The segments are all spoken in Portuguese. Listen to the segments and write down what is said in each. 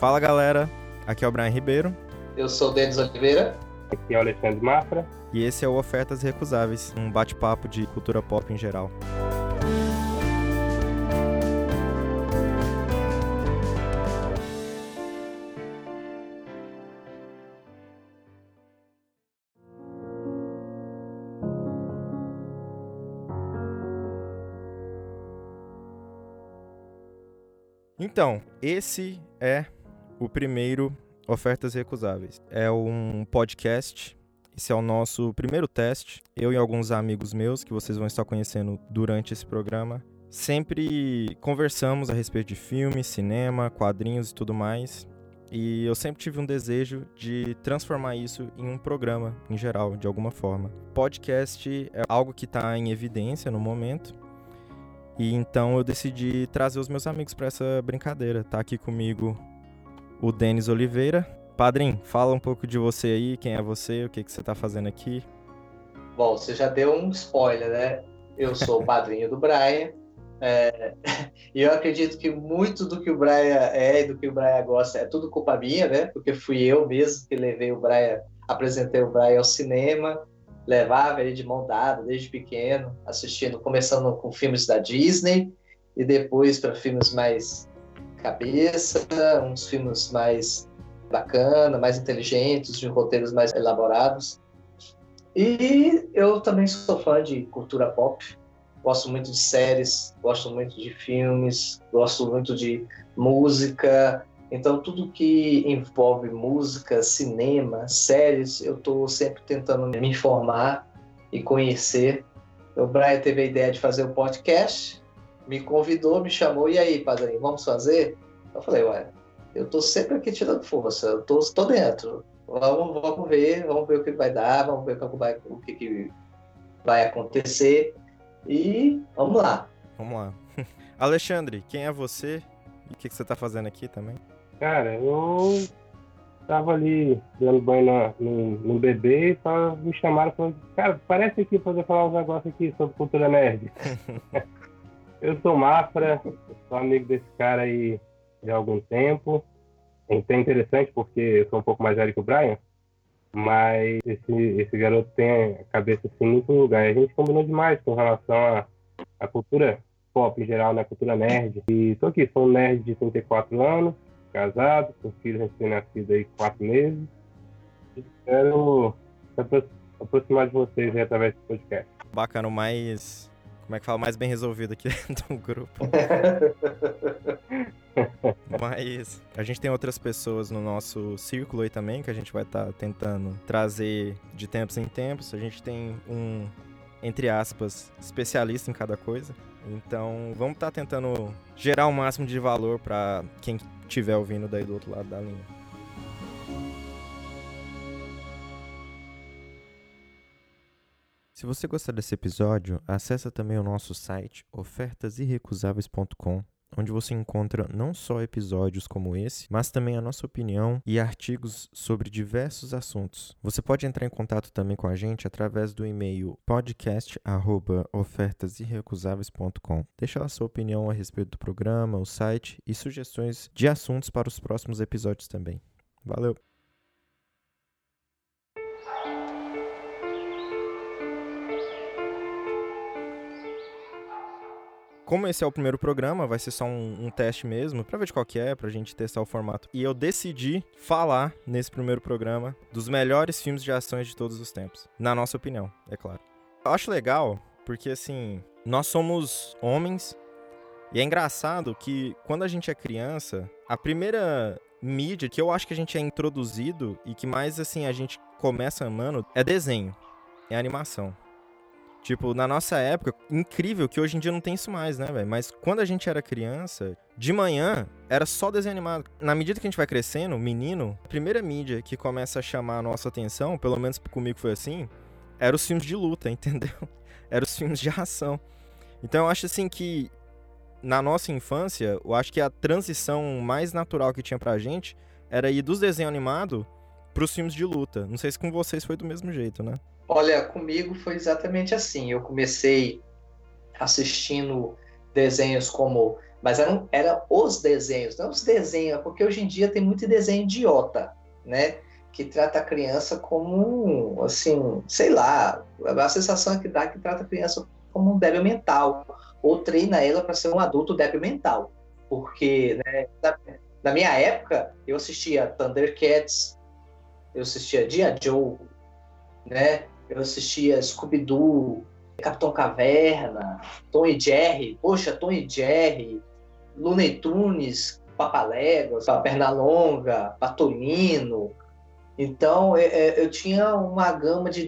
Fala galera, aqui é o Brian Ribeiro. Eu sou o Denis Oliveira. Aqui é o Alexandre Mafra. E esse é o Ofertas Recusáveis, um bate-papo de cultura pop em geral. Então, esse é o primeiro Ofertas Recusáveis. É um podcast. Esse é o nosso primeiro teste. Eu e alguns amigos meus, que vocês vão estar conhecendo durante esse programa, sempre conversamos a respeito de filmes, cinema, quadrinhos e tudo mais. E eu sempre tive um desejo de transformar isso em um programa, em geral, de alguma forma. Podcast é algo que está em evidência no momento, e então eu decidi trazer os meus amigos para essa brincadeira. Tá aqui comigo o Denis Oliveira. Padrinho, fala um pouco de você aí, quem é você, o que, que você está fazendo aqui. Bom, você já deu um spoiler, né? Eu sou o padrinho do Brian. É, e eu acredito que muito do que o Brian é e do que o Brian gosta é tudo culpa minha, né? Porque fui eu mesmo que levei o Brian, apresentei o Brian ao cinema levava ele de mão dada desde pequeno, assistindo, começando com filmes da Disney e depois para filmes mais cabeça, uns filmes mais bacana, mais inteligentes, de roteiros mais elaborados. E eu também sou fã de cultura pop, gosto muito de séries, gosto muito de filmes, gosto muito de música, então, tudo que envolve música, cinema, séries, eu estou sempre tentando me informar e conhecer. O Brian teve a ideia de fazer o podcast, me convidou, me chamou, e aí, padrinho, vamos fazer? Eu falei, ué, eu estou sempre aqui tirando força, eu tô, tô dentro. Vamos, vamos ver, vamos ver o que vai dar, vamos ver o que vai, o que, que vai acontecer. E vamos lá. Vamos lá. Alexandre, quem é você e o que, que você está fazendo aqui também? Cara, eu tava ali dando banho no, no, bebê e só me chamaram e falaram, cara, parece aqui fazer falar uns negócios aqui sobre cultura nerd. eu sou Mafra, sou amigo desse cara aí de algum tempo. É interessante porque eu sou um pouco mais velho que o Brian, mas esse, esse garoto tem a cabeça assim muito lugar. A gente combinou demais com relação à, cultura pop em geral, na né? cultura nerd. E tô aqui, sou um nerd de 34 anos, casado, com filho recém-nascido aí quatro meses. Espero se aproximar de vocês aí através do podcast. Bacana, o mais. Como é que fala? Mais bem resolvido aqui do grupo. Mas a gente tem outras pessoas no nosso círculo aí também que a gente vai estar tá tentando trazer de tempos em tempos. A gente tem um, entre aspas, especialista em cada coisa. Então vamos estar tá tentando gerar o máximo de valor para quem estiver ouvindo daí do outro lado da linha. Se você gostar desse episódio, acessa também o nosso site ofertasirrecusáveis.com onde você encontra não só episódios como esse, mas também a nossa opinião e artigos sobre diversos assuntos. Você pode entrar em contato também com a gente através do e-mail podcast@ofertasirrecusáveis.com. Deixa a sua opinião a respeito do programa, o site e sugestões de assuntos para os próximos episódios também. Valeu! Como esse é o primeiro programa, vai ser só um, um teste mesmo, pra ver de qual que é, pra gente testar o formato. E eu decidi falar nesse primeiro programa dos melhores filmes de ações de todos os tempos. Na nossa opinião, é claro. Eu acho legal, porque assim, nós somos homens, e é engraçado que quando a gente é criança, a primeira mídia que eu acho que a gente é introduzido e que mais assim a gente começa amando é desenho, é animação. Tipo, na nossa época, incrível que hoje em dia não tem isso mais, né, velho? Mas quando a gente era criança, de manhã era só desenho animado. Na medida que a gente vai crescendo, menino, a primeira mídia que começa a chamar a nossa atenção, pelo menos comigo foi assim, era os filmes de luta, entendeu? Era os filmes de ação. Então eu acho assim que na nossa infância, eu acho que a transição mais natural que tinha pra gente era ir dos desenhos animados pros filmes de luta. Não sei se com vocês foi do mesmo jeito, né? Olha, comigo foi exatamente assim. Eu comecei assistindo desenhos como Mas eram, eram os desenhos, não os desenhos, porque hoje em dia tem muito desenho idiota, né? Que trata a criança como, assim, sei lá, a sensação que dá é que trata a criança como um débil mental, ou treina ela para ser um adulto débil mental. Porque, né, na, na minha época, eu assistia Thundercats, eu assistia Dia Joe, né? Eu assistia Scooby-Doo, Capitão Caverna, Tom e Jerry, poxa, Tom e Jerry, Looney Tunes, Papaléguas, Pernalonga, Patolino. Então, eu, eu, tinha uma gama de,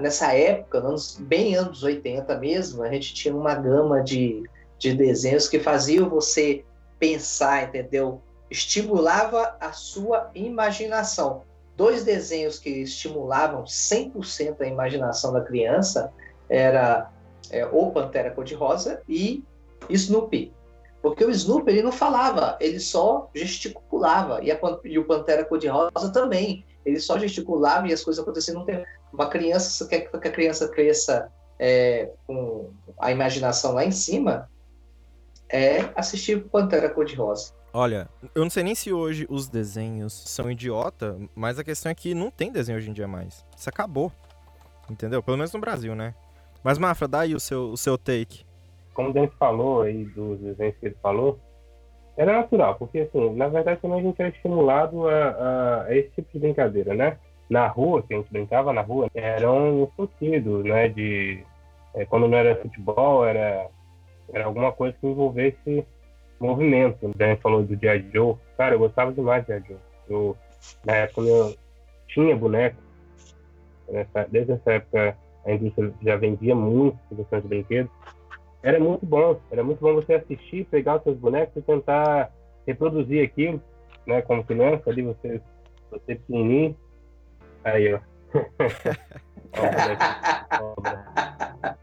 Nessa época, bem anos 80 mesmo, a gente tinha uma gama de, de desenhos que faziam você pensar, entendeu? Estimulava a sua imaginação. Dois desenhos que estimulavam 100% a imaginação da criança era é, o Pantera Cor-de-Rosa e Snoopy. Porque o Snoopy ele não falava, ele só gesticulava. E, a, e o Pantera Cor-de-Rosa também. Ele só gesticulava e as coisas aconteciam. Uma criança, quer que a criança cresça é, com a imaginação lá em cima, é assistir Pantera Cor-de-Rosa. Olha, eu não sei nem se hoje os desenhos são idiota, mas a questão é que não tem desenho hoje em dia mais. Isso acabou. Entendeu? Pelo menos no Brasil, né? Mas, Mafra, dá aí o seu, o seu take. Como o Denis falou aí dos desenhos que ele falou, era natural, porque assim, na verdade também a gente era estimulado a, a, esse tipo de brincadeira, né? Na rua, que a gente brincava na rua, eram sentidos, né? De é, quando não era futebol, era, era alguma coisa que envolvesse movimento. O Denis falou do G.I. Joe. Cara, eu gostava demais de G.I. Joe. Eu, na época eu tinha boneco, nessa, desde essa época a indústria já vendia muito questão de brinquedos, era muito bom. Era muito bom você assistir, pegar os seus bonecos e tentar reproduzir aquilo, né? Como criança, ali você, você pequenininho. Aí, ó.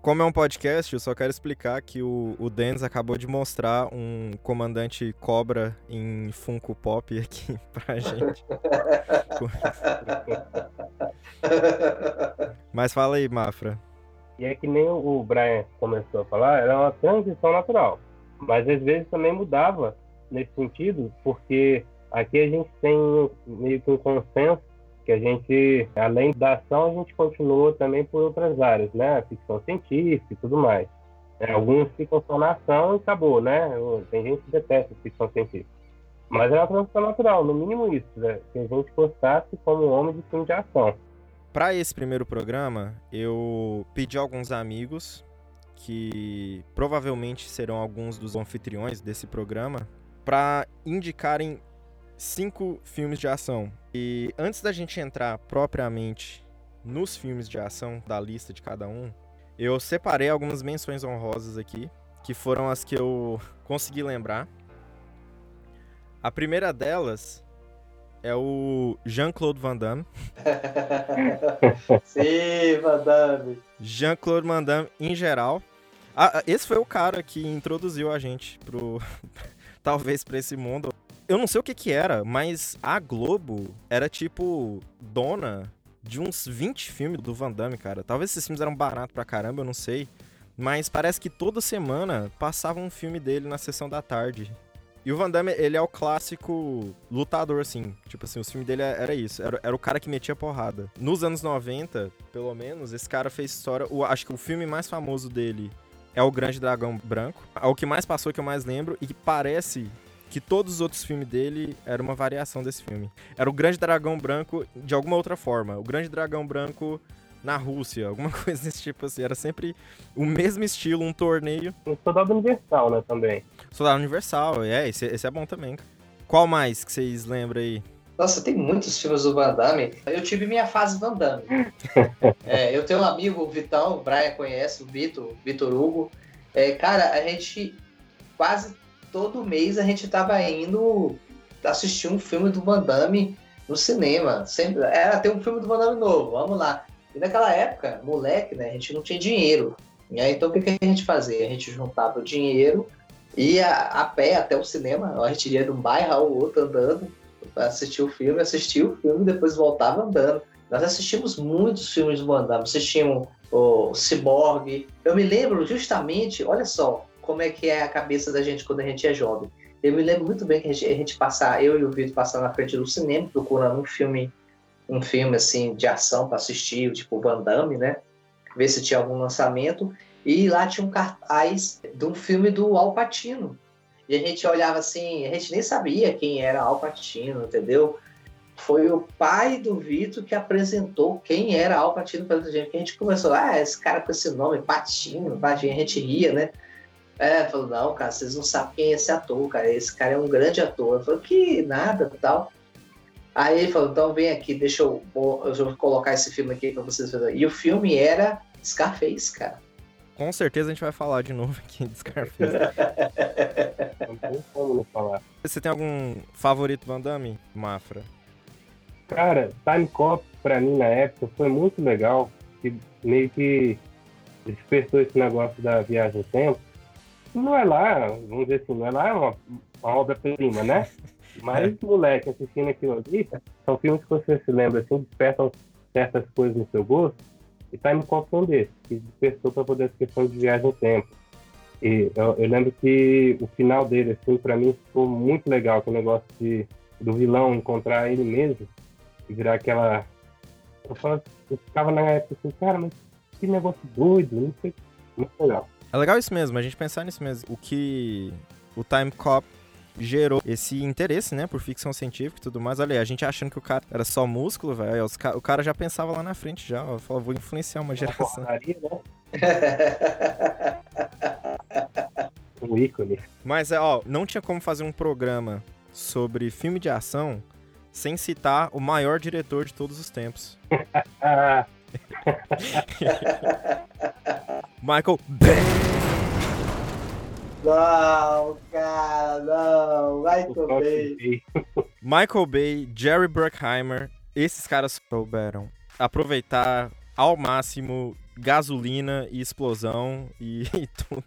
Como é um podcast, eu só quero explicar que o, o Dennis acabou de mostrar um comandante cobra em Funko Pop aqui pra gente. Mas fala aí, Mafra. E é que nem o Brian começou a falar, era uma transição natural. Mas às vezes também mudava nesse sentido, porque aqui a gente tem meio que um consenso que a gente, além da ação, a gente continua também por outras áreas, né? ficção científica e tudo mais. É, alguns ficam só na ação e acabou, né? Tem gente que detesta ficção científica. Mas é uma transição natural, no mínimo isso, né? que a gente gostasse como homem de filme de ação. Para esse primeiro programa, eu pedi a alguns amigos que provavelmente serão alguns dos anfitriões desse programa para indicarem cinco filmes de ação. E antes da gente entrar propriamente nos filmes de ação da lista de cada um, eu separei algumas menções honrosas aqui, que foram as que eu consegui lembrar. A primeira delas é o Jean-Claude Van Damme. Sim, Van Damme. Jean-Claude Van Damme em geral. Ah, ah, esse foi o cara que introduziu a gente pro. Talvez para esse mundo. Eu não sei o que que era, mas a Globo era tipo dona de uns 20 filmes do Van Damme, cara. Talvez esses filmes eram baratos pra caramba, eu não sei. Mas parece que toda semana passava um filme dele na sessão da tarde. E o Van Damme, ele é o clássico lutador, assim. Tipo assim, o filme dele era isso. Era, era o cara que metia porrada. Nos anos 90, pelo menos, esse cara fez história. O, acho que o filme mais famoso dele é O Grande Dragão Branco. É o que mais passou, que eu mais lembro. E que parece que todos os outros filmes dele eram uma variação desse filme. Era o Grande Dragão Branco de alguma outra forma. O Grande Dragão Branco na Rússia, alguma coisa desse tipo assim. Era sempre o mesmo estilo, um torneio. Um soldado universal, né, também. Soldado universal, é, esse, esse é bom também. Qual mais que vocês lembram aí? Nossa, tem muitos filmes do Van Damme. Eu tive minha fase Van Damme. é, eu tenho um amigo, o Vitão, o Brian conhece, o Vitor, Vitor Hugo. É, cara, a gente quase todo mês a gente tava indo assistir um filme do Van Damme no cinema. Sempre era ter um filme do Van Damme novo. Vamos lá. E naquela época, moleque, né, a gente não tinha dinheiro. E aí, então, o que, que a gente fazia? A gente juntava o dinheiro, ia a pé até o cinema, a gente ia de um bairro ao outro andando, para assistir o filme, assistia o filme e depois voltava andando. Nós assistimos muitos filmes do Van Damme, assistimos o Cyborg. Eu me lembro justamente, olha só, como é que é a cabeça da gente quando a gente é jovem. Eu me lembro muito bem que a gente, a gente passar, eu e o Vitor passar na frente do cinema procurando um filme, um filme assim de ação para assistir, tipo Van Damme, né? Ver se tinha algum lançamento. E lá tinha um cartaz de um filme do Al Pacino. E a gente olhava assim, a gente nem sabia quem era Al Pacino, entendeu? Foi o pai do Vitor que apresentou quem era Al Pacino para a gente. A gente começou, ah, esse cara com esse nome, Patino, Patino, a gente ria, né? É, falou, não, cara, vocês não sabem quem é esse ator, cara. Esse cara é um grande ator. Eu falei, que nada tal. Aí ele falou, então vem aqui, deixa eu, eu vou colocar esse filme aqui para vocês verem. E o filme era Scarface, cara. Com certeza a gente vai falar de novo aqui de Scarface. Não tem como não falar. Você tem algum favorito Van Damme, Mafra? Cara, Time Cop pra mim na época foi muito legal, que meio que despertou esse negócio da viagem no tempo. Não é lá, vamos dizer assim, não é lá uma, uma obra-prima, né? Mas, moleque, assistindo aquilo ali, são filmes que você se lembra, assim, despertam certas coisas no seu gosto. E Time Cop foi um desses, que despertou para poder essa questão de viagem no tempo. E eu, eu, lembro que o final dele, assim, para mim ficou muito legal, que o negócio de, do vilão encontrar ele mesmo e virar aquela. Eu, falava, eu ficava na época assim, cara, mas que negócio doido, não sei. Muito legal. É legal isso mesmo, a gente pensar nisso mesmo. O que o Time Cop gerou esse interesse, né, por ficção científica e tudo mais. Olha aí, a gente achando que o cara era só músculo, velho. O cara já pensava lá na frente já, ó. Falou, vou influenciar uma geração. um ícone. Mas, é, ó, não tinha como fazer um programa sobre filme de ação sem citar o maior diretor de todos os tempos. Michael Bay. Não, cara, não. Michael Bay. Michael Bay, Jerry Bruckheimer, esses caras souberam aproveitar ao máximo gasolina e explosão e, e tudo.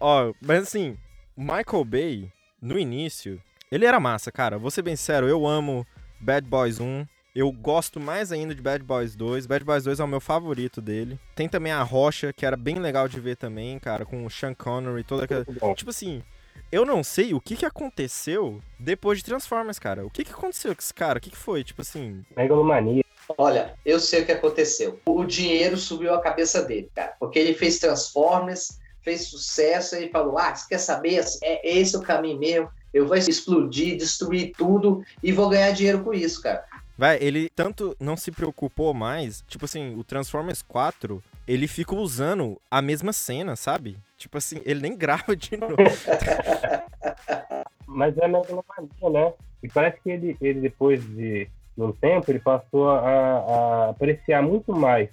Ó, mas assim, Michael Bay, no início, ele era massa, cara. Vou ser bem sincero, eu amo Bad Boys 1. Eu gosto mais ainda de Bad Boys 2. Bad Boys 2 é o meu favorito dele. Tem também a Rocha, que era bem legal de ver também, cara, com o Sean Connery, toda aquela. Tipo assim, eu não sei o que, que aconteceu depois de Transformers, cara. O que, que aconteceu com esse cara? O que, que foi? Tipo assim. Megalomania. Olha, eu sei o que aconteceu. O dinheiro subiu a cabeça dele, cara. Porque ele fez Transformers, fez sucesso e falou: Ah, você quer saber? É esse o caminho mesmo. Eu vou explodir, destruir tudo e vou ganhar dinheiro com isso, cara. Vai, ele tanto não se preocupou mais, tipo assim, o Transformers 4, ele fica usando a mesma cena, sabe? Tipo assim, ele nem grava de novo. Mas é megalomania, né? E parece que ele, ele depois de um tempo, ele passou a, a apreciar muito mais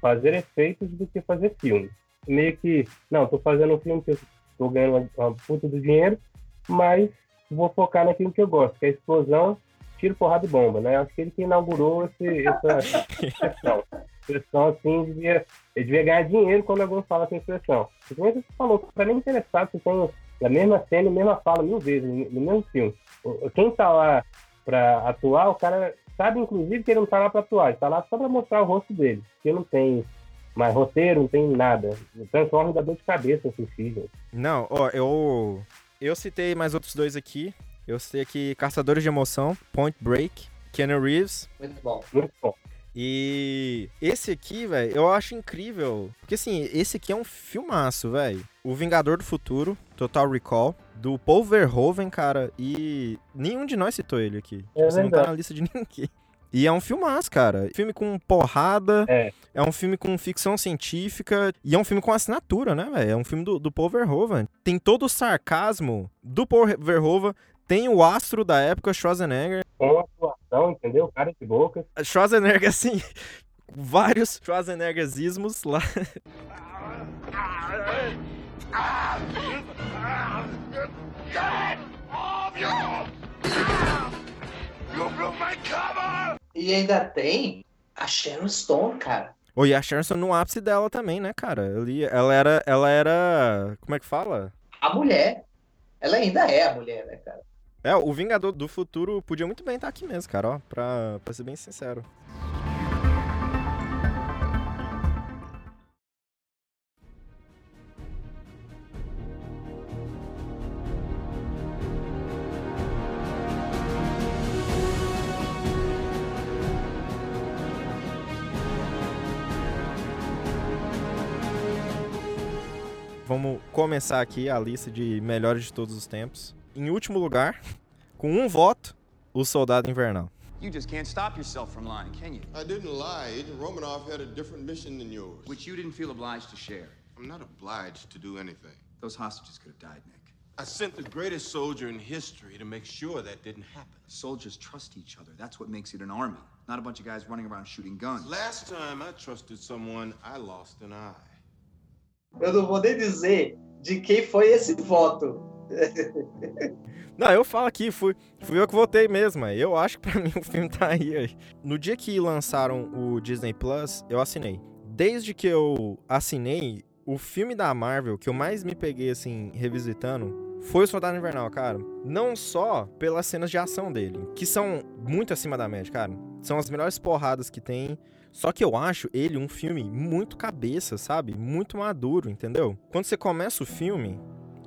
fazer efeitos do que fazer filmes. Meio que, não, tô fazendo um filme que eu tô ganhando uma, uma puta do dinheiro, mas vou focar naquilo que eu gosto, que é a explosão, tiro, porrada e bomba, né? Acho que ele que inaugurou esse, essa expressão. expressão assim, devia, ele devia ganhar dinheiro quando alguém fala essa expressão. Porque você falou, para nem interessado, você tem a mesma cena a mesma fala mil vezes no mesmo filme. Quem tá lá para atuar, o cara sabe, inclusive, que ele não tá lá para atuar, ele tá lá só para mostrar o rosto dele, porque não tem mais roteiro, não tem nada. Transforma da dor de cabeça assistir, gente. Não, ó, eu eu citei mais outros dois aqui. Eu citei aqui Caçadores de Emoção, Point Break, Keanu Reeves. Muito bom. Muito bom. E esse aqui, velho, eu acho incrível. Porque assim, esse aqui é um filmaço, velho. O Vingador do Futuro, Total Recall, do Paul Verhoeven, cara. E nenhum de nós citou ele aqui. É Você não tá na lista de ninguém. E é um filmaço, cara. Filme com porrada. É. É um filme com ficção científica. E é um filme com assinatura, né, velho? É um filme do, do Paul Verhoeven. Tem todo o sarcasmo do Paul Verhoeven. Tem o astro da época, Schwarzenegger. Com atuação, entendeu? Cara de boca. Schwarzenegger, assim, vários Schwarzeneggerismos lá. E ainda tem a Sharon Stone, cara. Oi, a Sharon Stone no ápice dela também, né, cara? Ali, ela era, ela era, como é que fala? A mulher. Ela ainda é a mulher, né, cara? É, o Vingador do Futuro podia muito bem estar aqui mesmo, cara, ó, pra, pra ser bem sincero. Vamos começar aqui a lista de melhores de todos os tempos. Em último lugar, com um voto, o Soldado Invernal. You just can't stop yourself from lying, can you? I didn't lie. Agent Romanoff had a different mission than yours. Which you didn't feel obliged to share. I'm not obliged to do anything. Those hostages could have died, Nick. I sent the greatest soldier in history to make sure that didn't happen. Soldiers trust each other. That's what makes it an army. Not a bunch of guys running around shooting guns. Last time I trusted someone, I lost an eye. Eu não vou nem dizer de quem foi esse voto. Não, eu falo aqui, fui, fui eu que votei mesmo. Eu acho que pra mim o filme tá aí. No dia que lançaram o Disney Plus, eu assinei. Desde que eu assinei, o filme da Marvel que eu mais me peguei, assim, revisitando, foi o Soldado Invernal, cara. Não só pelas cenas de ação dele, que são muito acima da média, cara. São as melhores porradas que tem. Só que eu acho ele um filme muito cabeça, sabe? Muito maduro, entendeu? Quando você começa o filme,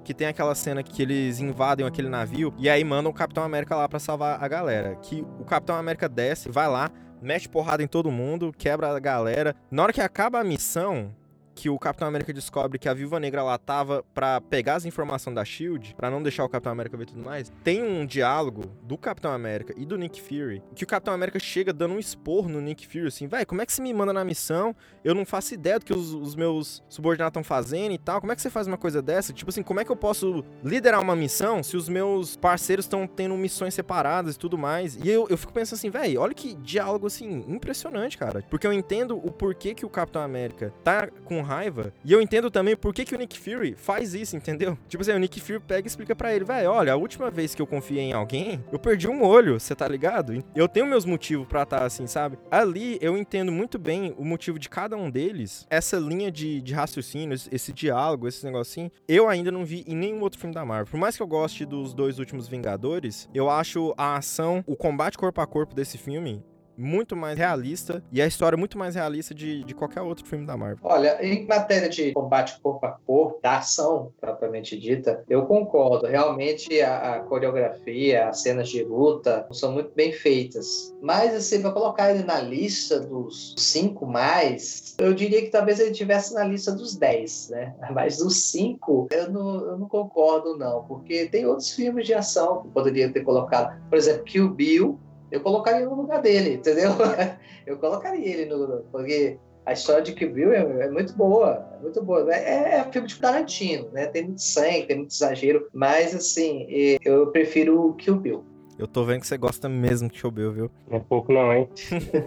que tem aquela cena que eles invadem aquele navio e aí mandam o Capitão América lá pra salvar a galera. Que o Capitão América desce, vai lá, mete porrada em todo mundo, quebra a galera. Na hora que acaba a missão, que o Capitão América descobre que a Viúva Negra lá tava pra pegar as informações da SHIELD, pra não deixar o Capitão América ver tudo mais, tem um diálogo do Capitão América e do Nick Fury, que o Capitão América chega dando um esporro no Nick Fury, assim, vai, como é que você me manda na missão? Eu não faço ideia do que os, os meus subordinados estão fazendo e tal, como é que você faz uma coisa dessa? Tipo assim, como é que eu posso liderar uma missão se os meus parceiros estão tendo missões separadas e tudo mais? E eu, eu fico pensando assim, velho, olha que diálogo, assim, impressionante, cara. Porque eu entendo o porquê que o Capitão América tá com raiva. E eu entendo também por que, que o Nick Fury faz isso, entendeu? Tipo assim, o Nick Fury pega e explica pra ele, velho, olha, a última vez que eu confiei em alguém, eu perdi um olho, você tá ligado? Eu tenho meus motivos pra estar assim, sabe? Ali eu entendo muito bem o motivo de cada um deles, essa linha de, de raciocínio, esse, diálogo, esse negocinho, eu ainda não vi em nenhum outro filme da Marvel. Por mais que eu goste dos dois últimos Vingadores, eu acho a ação, o combate corpo a corpo desse filme muito mais realista e a história muito mais realista de, de qualquer outro filme da Marvel. Olha, em matéria de combate corpo a corpo, da ação propriamente dita, eu concordo. Realmente a, a coreografia, as cenas de luta são muito bem feitas. Mas, assim, para colocar ele na lista dos cinco mais, eu diria que talvez ele tivesse na lista dos dez, né? Mas dos cinco, eu não, eu não concordo, não, porque tem outros filmes de ação que poderia ter colocado. Por exemplo, Kill Bill, eu colocaria no lugar dele, entendeu? Eu colocaria ele no. Porque a história de Kill Bill é, é muito boa, é muito boa. É, é filme de Tarantino, né? Tem muito sangue, tem muito exagero, mas assim, eu prefiro o Kill Bill. Eu tô vendo que você gosta mesmo de Kill Bill, viu? É pouco não, hein?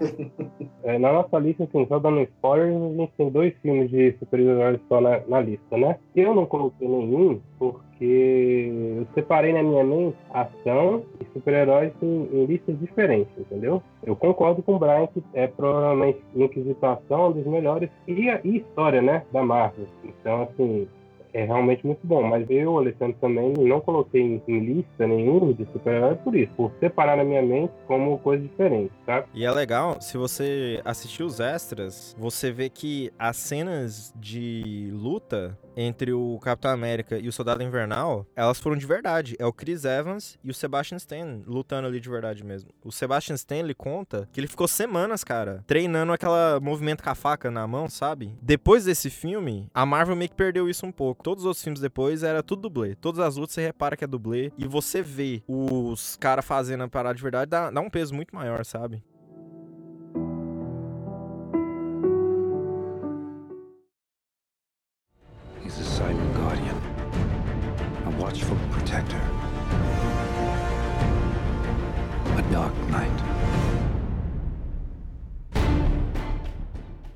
é, na nossa lista, assim, só dando spoilers, a gente tem dois filmes de super-heróis só na, na, lista, né? Eu não coloquei nenhum porque eu separei na minha mente ação e super-heróis em, em, listas diferentes, entendeu? Eu concordo com o Brian que é provavelmente Inquisitação um dos melhores e, e história, né, da Marvel. Então, assim, é realmente muito bom. Mas eu, Alessandro, também não coloquei em, em lista nenhum de super-herói por isso, por separar na minha mente como coisa diferente, tá? E é legal, se você assistir os extras, você vê que as cenas de luta entre o Capitão América e o Soldado Invernal, elas foram de verdade. É o Chris Evans e o Sebastian Stan lutando ali de verdade mesmo. O Sebastian Stan, ele conta que ele ficou semanas, cara, treinando aquela movimento com a faca na mão, sabe? Depois desse filme, a Marvel meio que perdeu isso um pouco. Todos os filmes depois era tudo dublê. Todas as lutas você repara que é dublê. E você vê os caras fazendo a parada de verdade, dá, dá um peso muito maior, sabe?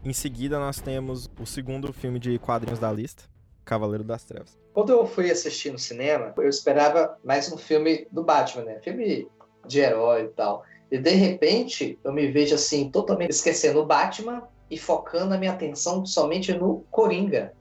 Em seguida, nós temos o segundo filme de quadrinhos da lista, Cavaleiro das Trevas. Quando eu fui assistir no cinema, eu esperava mais um filme do Batman, né? Filme de herói e tal. E de repente, eu me vejo assim, totalmente esquecendo o Batman e focando a minha atenção somente no Coringa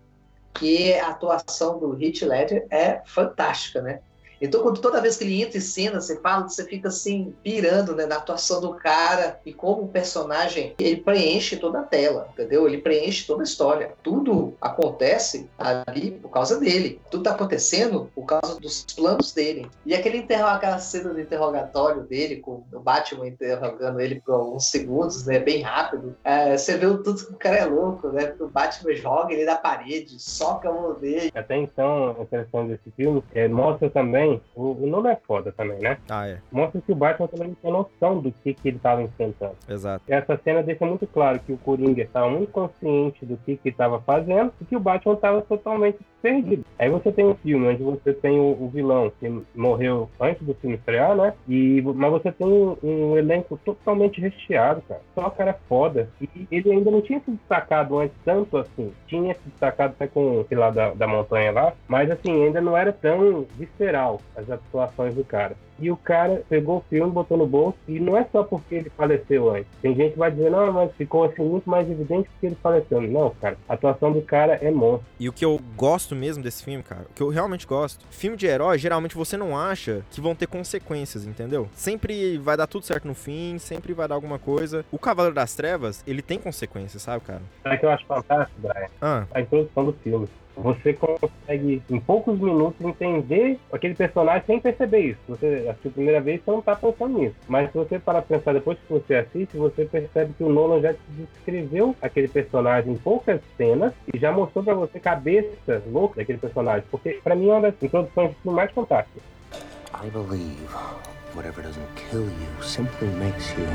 que a atuação do Heath Ledger é fantástica, né? Então, quando toda vez que ele entra em cena, você fala, você fica assim, pirando né, na atuação do cara e como o personagem ele preenche toda a tela, entendeu? Ele preenche toda a história. Tudo acontece ali por causa dele. Tudo tá acontecendo por causa dos planos dele. E aquele aquela cena do interrogatório dele, com o Batman interrogando ele por alguns segundos, né? Bem rápido. É, você vê o tudo que o cara é louco, né? Porque o Batman joga ele na parede, soca a mão dele. Até então, a interessante desse filme é, mostra também, o, o nome é foda também, né? Ah, é. Mostra que o Batman também não tem noção do que, que ele estava enfrentando. Exato. Essa cena deixa muito claro que o Coringa estava muito consciente do que, que estava fazendo e que o Batman estava totalmente perdido. Aí você tem um filme onde você tem o, o vilão que morreu antes do filme estrear, né? E, mas você tem um, um elenco totalmente recheado, cara. Só cara foda. E ele ainda não tinha se destacado antes tanto assim. Tinha se destacado até com, sei lá, da, da montanha lá. Mas assim, ainda não era tão visceral as atuações do cara. E o cara pegou o filme, botou no bolso, e não é só porque ele faleceu antes. Tem gente que vai dizer, não, mas ficou assim muito mais evidente porque ele faleceu. Não, cara, a atuação do cara é monstro. E o que eu gosto mesmo desse filme, cara, o que eu realmente gosto, filme de herói, geralmente você não acha que vão ter consequências, entendeu? Sempre vai dar tudo certo no fim, sempre vai dar alguma coisa. O Cavaleiro das Trevas, ele tem consequências, sabe, cara? Sabe o que eu acho fantástico, Brian? Ah, A introdução do filme. Você consegue, em poucos minutos, entender aquele personagem sem perceber isso. Você assistiu a primeira vez, você não tá pensando nisso. Mas se você parar pra pensar depois que você assiste, você percebe que o Nolan já descreveu aquele personagem em poucas cenas e já mostrou pra você cabeça louca daquele personagem. Porque, pra mim, é uma das introduções mais fantásticas. I believe whatever doesn't kill you simply makes you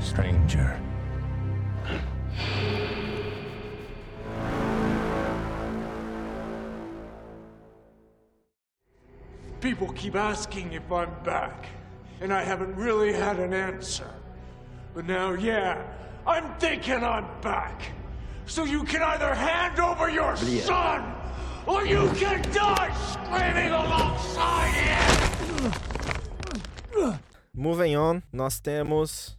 stranger. People keep asking if I'm back, and I haven't really had an answer. But now, yeah, I'm thinking I'm back. So you can either hand over your son, or you can die screaming alongside him! moving on, nós temos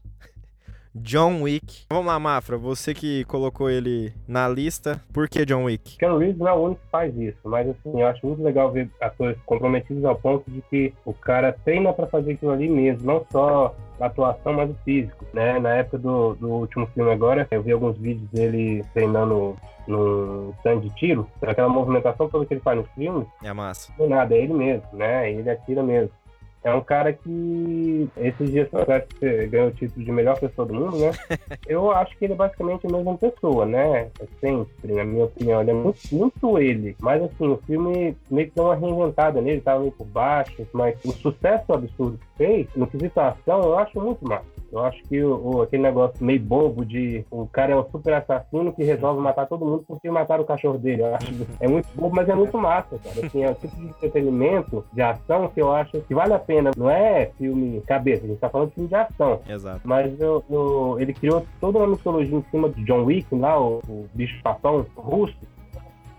John Wick. Vamos lá, Mafra, você que colocou ele na lista, por que John Wick? Keanu Reeves não é o único que faz isso, mas assim, eu acho muito legal ver atores comprometidos ao ponto de que o cara treina pra fazer aquilo ali mesmo, não só a atuação, mas o físico, né? Na época do, do último filme agora, eu vi alguns vídeos dele treinando no stand de tiro, aquela movimentação toda que ele faz no filme, É massa. não é nada, é ele mesmo, né? Ele atira mesmo. É um cara que, esses dias que ganhou o título de melhor pessoa do mundo, né? Eu acho que ele é basicamente a mesma pessoa, né? É sempre, na minha opinião. Ele é muito, muito ele. Mas, assim, o filme meio que deu uma reinventada nele, tava meio por baixo. Mas o sucesso absurdo que fez, no quesito ação, eu acho muito massa. Eu acho que o, o- aquele negócio meio bobo de o cara é um super assassino que resolve matar todo mundo porque mataram o cachorro dele. Eu acho é muito bobo, mas é muito massa, cara. Assim, é o tipo de entretenimento, de ação que eu acho que vale a pena. Não é filme cabeça, a gente tá falando de filme de ação. Exato. Mas eu- eu- ele criou toda uma mitologia em cima de John Wick, lá, o, o bicho papão russo,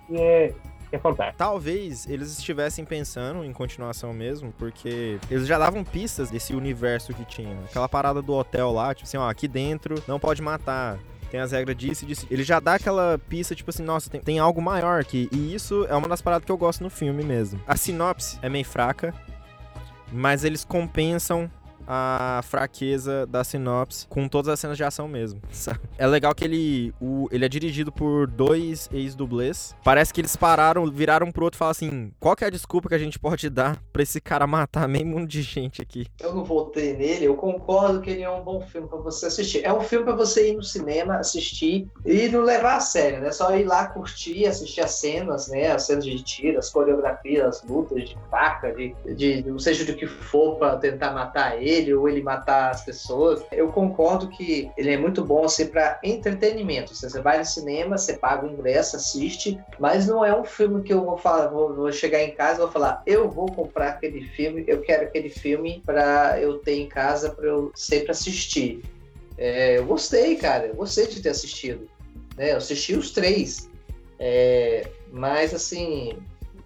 que é, que fantástico. Talvez eles estivessem pensando em continuação mesmo, porque eles já davam pistas desse universo que tinha. Aquela parada do hotel lá, tipo assim, ó, aqui dentro não pode matar. Tem as regras disso e disso. Ele já dá aquela pista, tipo assim, nossa, tem, tem algo maior aqui. E isso é uma das paradas que eu gosto no filme mesmo. A sinopse é meio fraca, mas eles compensam a fraqueza da sinopse com todas as cenas de ação mesmo. sabe? É legal que ele, o, ele é dirigido por dois ex-dublês. Parece que eles pararam, viraram pro outro e falaram assim: qual que é a desculpa que a gente pode dar pra esse cara matar meio mundo de gente aqui? Eu não voltei nele, eu concordo que ele é um bom filme pra você assistir. É um filme pra você ir no cinema, assistir e não levar a sério, né? Só ir lá curtir, assistir as cenas, né? As cenas de tiro, as coreografias, as lutas de faca, de, de não seja do que for pra tentar matar ele ou ele matar as pessoas. Eu concordo que ele é muito bom assim para entretenimento. Você vai no cinema, você paga o ingresso, assiste, mas não é um filme que eu vou falar, vou, vou chegar em casa e vou falar, eu vou comprar aquele filme, eu quero aquele filme para eu ter em casa para eu sempre assistir. É, eu gostei, cara, eu gostei de ter assistido. Né? Eu assisti os três. É, mas assim,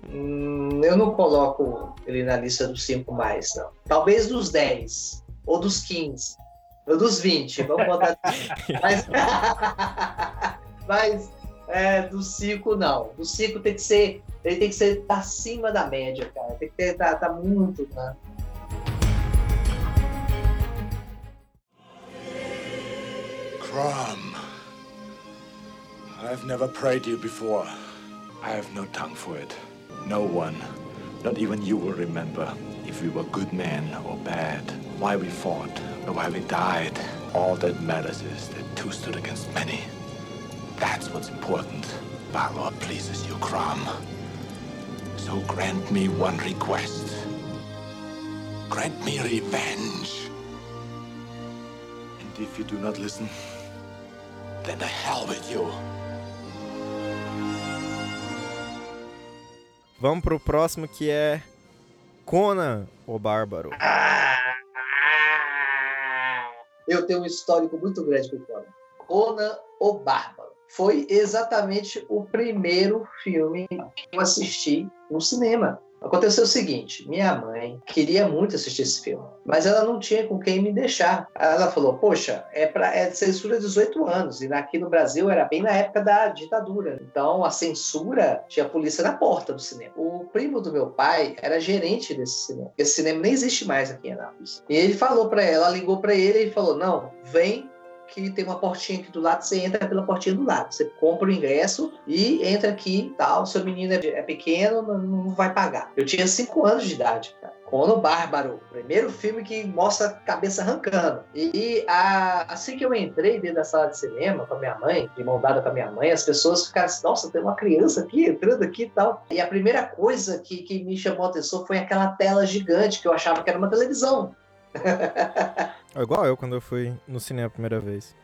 hum, eu não coloco ele na lista dos cinco mais, não. Talvez dos 10, ou dos 15, ou dos 20, vamos botar. mas mas é, dos 5 não. Dos 5 tem que ser ele tem que ser acima da média, cara. Tem que ter, tá, tá muito, né? Crom. I've never prayed you before. I have no tongue for it. No one, not even you will remember if we were good men or bad, why we fought, or why we died. All that matters is that two stood against many. That's what's important. Balor pleases you, Crom. So grant me one request. Grant me revenge. And if you do not listen, then the hell with you. Vamos pro próximo que é Conan, o Bárbaro. Eu tenho um histórico muito grande com Conan. Conan o Bárbaro. Foi exatamente o primeiro filme que eu assisti no cinema. Aconteceu o seguinte: minha mãe queria muito assistir esse filme, mas ela não tinha com quem me deixar. Ela falou: Poxa, é, pra, é censura 18 anos, e aqui no Brasil era bem na época da ditadura. Então a censura tinha a polícia na porta do cinema. O primo do meu pai era gerente desse cinema. Esse cinema nem existe mais aqui em Anápolis. E ele falou para ela ligou para ele e falou: Não, vem que tem uma portinha aqui do lado, você entra pela portinha do lado. Você compra o ingresso e entra aqui, tal. Seu menino é pequeno, não vai pagar. Eu tinha 5 anos de idade, cara. Cono Bárbaro, primeiro filme que mostra a cabeça arrancando. E a, assim que eu entrei dentro da sala de cinema com a minha mãe, de mão dada com a minha mãe, as pessoas ficaram assim, nossa, tem uma criança aqui entrando aqui e tal. E a primeira coisa que, que me chamou a atenção foi aquela tela gigante que eu achava que era uma televisão. É igual eu quando eu fui no cinema a primeira vez.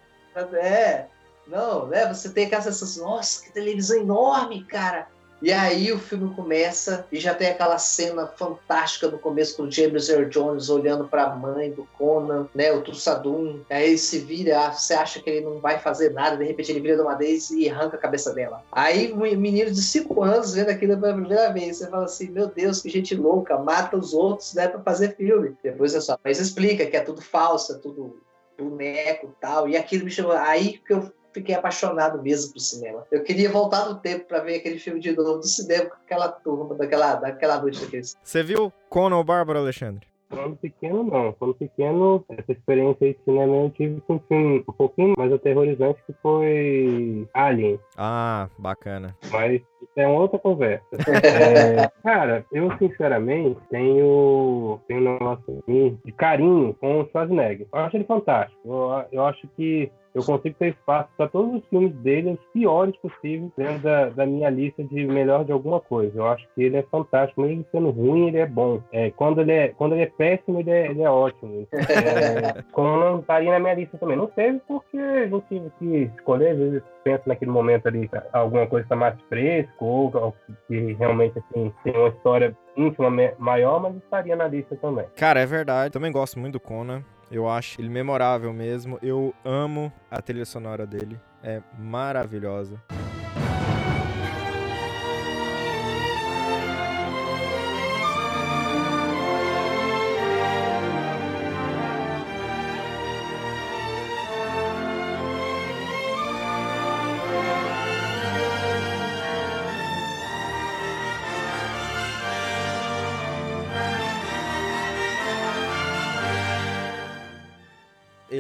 É, não, né? Você tem aquela sensação, nossa, que televisão enorme, cara. E aí o filme começa e já tem aquela cena fantástica no começo com o James Earl Jones olhando para a mãe do Conan, né, o Tussadum. Aí ele se vira, você acha que ele não vai fazer nada, de repente ele vira de uma vez e arranca a cabeça dela. Aí um menino de 5 anos vendo aquilo pela primeira vez, você fala assim, meu Deus, que gente louca, mata os outros, né, para fazer filme. Depois a sua mãe explica que é tudo falso, é tudo boneco e tal. E aquilo me chamou. Aí que eu fiquei apaixonado mesmo pro cinema. Eu queria voltar no tempo para ver aquele filme de novo do cinema com aquela turma, daquela, daquela noite daqueles. Você viu Conan o Bárbaro, Alexandre? Quando pequeno, não. Quando pequeno, essa experiência de cinema eu tive com um filme um pouquinho mais aterrorizante que foi Alien. Ah, bacana. Mas é uma outra conversa. é, cara, eu sinceramente tenho, tenho um negócio de carinho com o Schwarzenegger. Eu acho ele fantástico. Eu, eu acho que eu consigo ter espaço para todos os filmes dele, os piores possíveis, dentro da, da, minha lista de melhor de alguma coisa. Eu acho que ele é fantástico, mesmo sendo ruim, ele é bom. É, quando, ele é, quando ele é péssimo, ele é, ele é ótimo. É, como não estaria na minha lista também. Não teve porque não tive que escolher, às vezes penso naquele momento ali alguma coisa está mais fresco ou que realmente assim, tem uma história íntima maior, mas estaria na lista também. Cara, é verdade. Também gosto muito do Conan. Eu acho ele memorável mesmo. Eu amo a trilha sonora dele. É maravilhosa.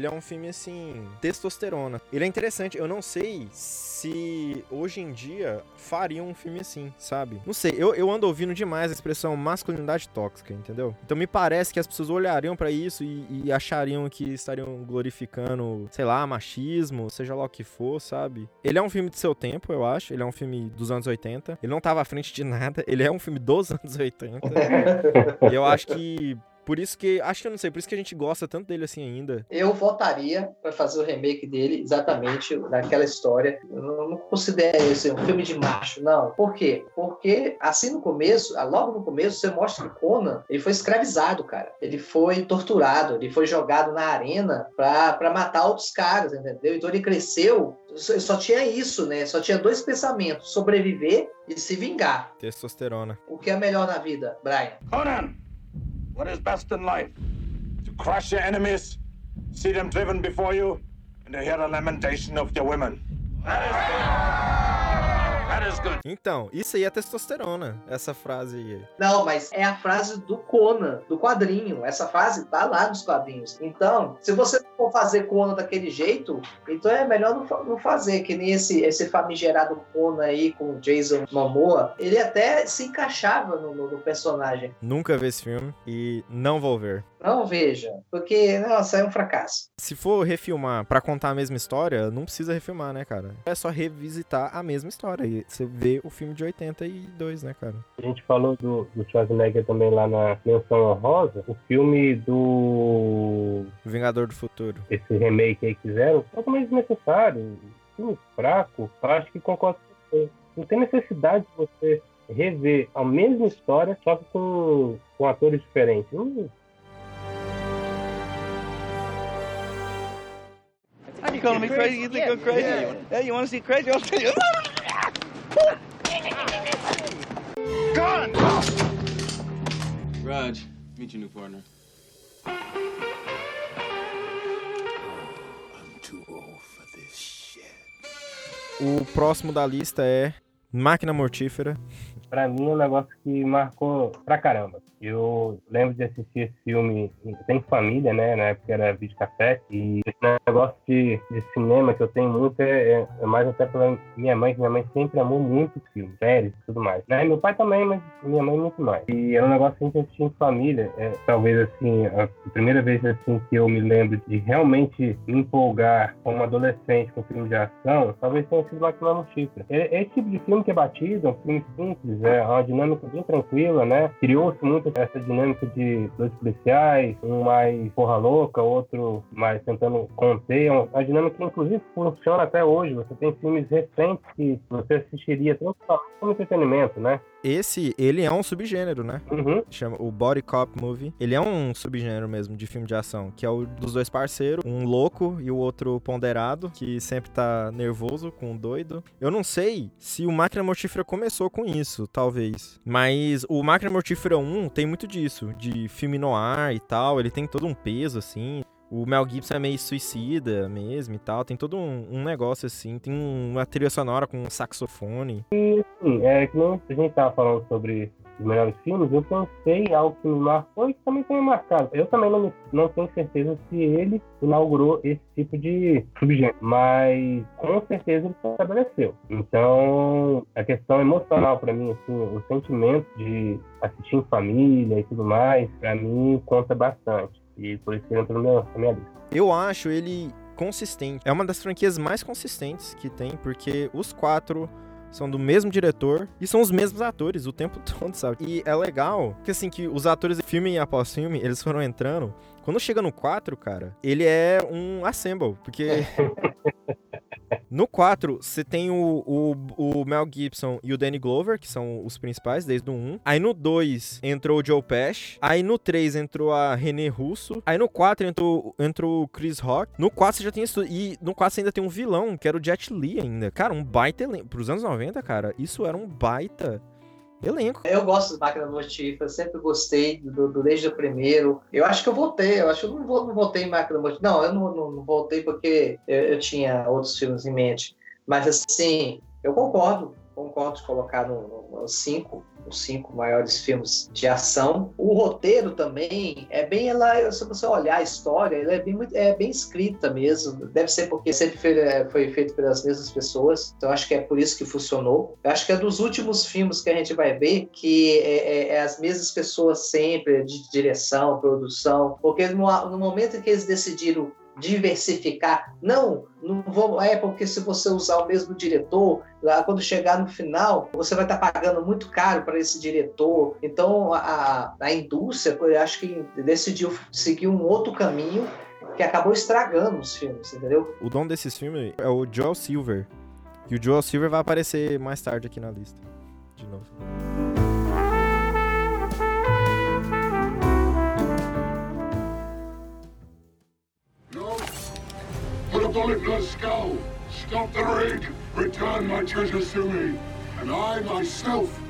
Ele é um filme assim, testosterona. Ele é interessante, eu não sei se hoje em dia fariam um filme assim, sabe? Não sei, eu, eu ando ouvindo demais a expressão masculinidade tóxica, entendeu? Então me parece que as pessoas olhariam para isso e, e, achariam que estariam glorificando, sei lá, machismo, seja lá o que for, sabe? Ele é um filme de seu tempo, eu acho. Ele é um filme dos anos 80. Ele não tava à frente de nada. Ele é um filme dos anos 80. e eu acho que por isso que, acho que eu não sei, por isso que a gente gosta tanto dele assim ainda. Eu votaria para fazer o remake dele exatamente naquela história. Eu não, considero esse um filme de macho, não. Por quê? Porque assim no começo, ah, logo no começo, você mostra que Conan, ele foi escravizado, cara. Ele foi torturado, ele foi jogado na arena para matar outros caras, entendeu? Então ele cresceu, só tinha isso, né? Só tinha dois pensamentos: sobreviver e se vingar. Testosterona. O que é melhor na vida, Brian? Conan! What is best in life? To crush your enemies, see them driven before you, and to hear the lamentation of your women. Então, isso aí é testosterona, essa frase aí. Não, mas é a frase do Conan, do quadrinho. Essa frase tá lá nos quadrinhos. Então, se você for fazer Conan daquele jeito, então é melhor não, não fazer, que nem esse, esse famigerado Conan aí com o Jason Momoa. Ele até se encaixava no, no- no personagem. Nunca vi esse filme e não vou ver. Não veja, porque, nossa, é um fracasso. Se for refilmar pra contar a mesma história, não precisa refilmar, né, cara? É só revisitar a mesma história. E você vê o filme de 82, né, cara? A gente falou do, do Schwarzenegger também lá na menção honrosa. O filme do. Vingador do Futuro. Esse remake aí que fizeram, totalmente desnecessário. Filme fraco. Eu acho que concordo com você. Não tem necessidade de você rever a mesma história, só que com, com atores diferentes. Não, You calling me crazy? You think I'm crazy? Yeah, you want to see crazy? I'll tell you. Gun! Raj, meet your new partner. O próximo da lista é Máquina Mortífera. pra mim é um negócio que marcou pra caramba. Eu lembro de assistir esse filme sem família, né? Na época era videocassete. E esse negócio de, de cinema que eu tenho muito é, é- é mais até pela minha mãe, que minha mãe sempre amou muito filme, séries e tudo mais. Né? Meu pai também, mas minha mãe muito mais. E era um negócio que a gente assistia em família. É, talvez assim, a primeira vez assim que eu me lembro de realmente me empolgar como adolescente com filme de ação, talvez tenha sido Máquina é esse tipo de filme que é batido, é um filme simples, é uma dinâmica bem tranquila, né? Criou-se muito essa dinâmica de dois policiais, um mais porra louca, outro mais tentando conter. É uma, dinâmica que, inclusive, funciona até hoje. Você tem filmes recentes que você assistiria tranquilamente como entretenimento, né? Esse, ele é um subgênero, né? Uhum. Chama o Body Cop Movie. Ele é um subgênero mesmo de filme de ação, que é o dos dois parceiros, um louco e o outro ponderado, que sempre tá nervoso com um doido. Eu não sei se o Máquina Mortífera começou com isso, talvez. Mas o Máquina Mortífera 1 tem muito disso, de filme no ar e tal. Ele tem todo um peso, assim. O Mel Gibson é meio suicida mesmo e tal. Tem todo um, um negócio assim. Tem um- uma trilha sonora com um saxofone. Sim, é que nem a gente tava falando sobre os melhores filmes, eu pensei algo que me marcou e também tem marcado. Eu também não, não tenho certeza se ele inaugurou esse tipo de subgênero, mas com certeza ele estabeleceu. Então, a questão emocional para mim, assim, o sentimento de assistir em família e tudo mais, para mim conta bastante. E por isso que ele entra no meu- na minha lista. Eu acho ele consistente. É uma das franquias mais consistentes que tem, porque os quatro são do mesmo diretor e são os mesmos atores o tempo todo, sabe? E é legal que assim que os atores filme após filme, eles foram entrando. Quando chega no 4, cara, ele é um assemble, porque No 4, você tem o, o, o Mel Gibson e o Danny Glover, que são os principais desde o 1. Aí no 2 entrou o Joe Pesci. Aí no 3 entrou a René Russo. Aí no 4 entrou, entrou o Chris Rock. No 4 você já tem isso. E no 4 você ainda tem um vilão, que era o Jet Li ainda. Cara, um baita elenco. Pros anos 90, cara, isso era um baita elenco. Eu gosto de Máquina Mortífera, sempre gostei do, do- desde o primeiro. Eu acho que eu voltei, eu acho que eu não, não voltei em Máquina Mortífera. Não, eu não, não, não voltei porque eu, eu tinha outros filmes em mente. Mas assim, eu concordo, concordo de colocar no- os cinco maiores filmes de ação. O roteiro também é bem ela, se você olhar a história, ela é bem, é bem escrita mesmo. Deve ser porque sempre foi, é, foi feito pelas mesmas pessoas. Então acho que é por isso que funcionou. Eu acho que é dos últimos filmes que a gente vai ver que é, é- é as mesmas pessoas sempre de direção, produção, porque no, no momento em que eles decidiram diversificar, não, não vou, é porque se você usar o mesmo diretor, lá quando chegar no final, você vai estar pagando muito caro para esse diretor. Então a, a indústria, eu acho que decidiu seguir um outro caminho que acabou estragando os filmes, entendeu? O dono desses filmes é o Joel Silver. E o Joel Silver vai aparecer mais tarde aqui na lista. De novo. Stop the raid! Return my treasures to me, and I myself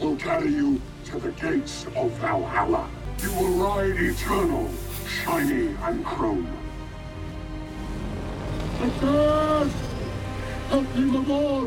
will carry you to the gates of Valhalla. You will ride eternal, shiny and chrome. Help me,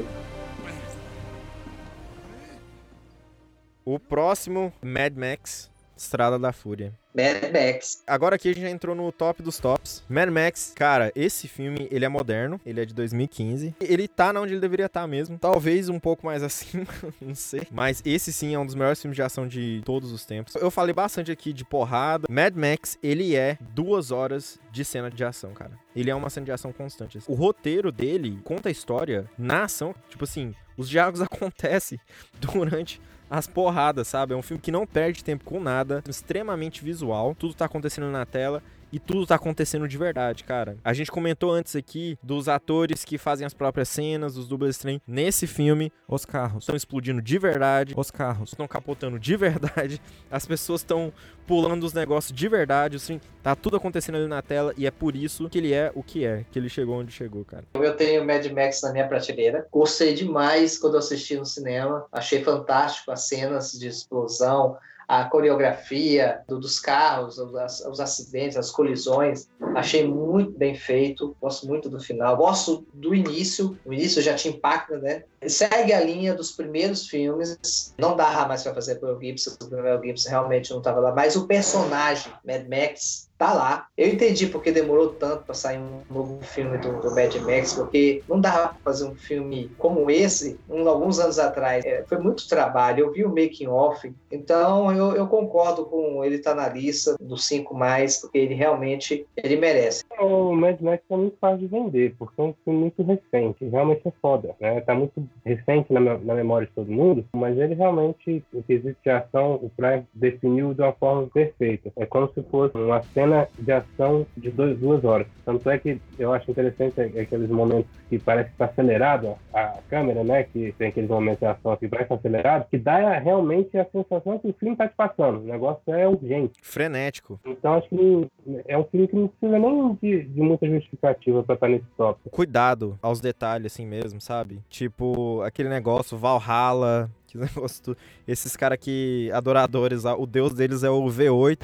O próximo, Mad Max, Estrada da Fúria. Mad Max. Agora aqui a gente já entrou no top dos tops. Mad Max, cara, esse filme, ele é moderno, ele é de 2015. Ele tá onde ele deveria estar mesmo. Talvez um pouco mais acima, não sei. Mas esse sim é um dos melhores filmes de ação de todos os tempos. Eu falei bastante aqui de porrada. Mad Max, ele é duas horas de cena de ação, cara. Ele é uma cena de ação constante. O roteiro dele conta a história na ação. Tipo assim, os diálogos acontecem durante as porradas, sabe? É um filme que não perde tempo com nada, extremamente visual, tudo tá acontecendo na tela e tudo tá acontecendo de verdade, cara. A gente comentou antes aqui dos atores que fazem as próprias cenas, os dublês trem. Nesse filme, os carros estão explodindo de verdade, os carros estão capotando de verdade, as pessoas estão pulando os negócios de verdade, assim, tá tudo acontecendo ali na tela e é por isso que ele é o que é, que ele chegou onde chegou, cara. Eu tenho Mad Max na minha prateleira. Gostei demais quando assisti no cinema. Achei fantástico as cenas de explosão, a coreografia do, dos carros, os, acidentes, as colisões. Achei muito bem feito. Gosto muito do final. Gosto do início. O início já te impacta, né? Segue a linha dos primeiros filmes. Não dá mais para fazer pelo Gibson, porque o Mel Gibson realmente não estava lá. Mas o personagem, Mad Max, tá lá. Eu entendi porque demorou tanto para sair um novo filme do, do, Mad Max, porque não dava pra fazer um filme como esse, um, alguns anos atrás. É, foi muito trabalho. Eu vi o making off, então eu, eu concordo com ele tá na lista dos cinco mais, porque ele realmente ele merece. O Mad Max é muito fácil de vender, porque é um filme muito recente. Realmente é foda, né? Tá muito recente na, na memória de todo mundo, mas ele realmente, em quesito de ação, o Prime definiu de uma forma perfeita. É como se fosse uma cena cena de ação de dois, duas horas. Tanto é que eu acho interessante aqueles momentos que parece que está acelerado a câmera, né? Que tem aqueles momentos de ação que parece acelerado, que dá realmente a sensação que o filme está te passando. O negócio é urgente. Frenético. Então acho que é um filme que não precisa nem de, de muita justificativa para estar tá nesse top. Cuidado aos detalhes, assim mesmo, sabe? Tipo, aquele negócio Valhalla, que negócio. Esses caras que. Adoradores, o deus deles é o V8.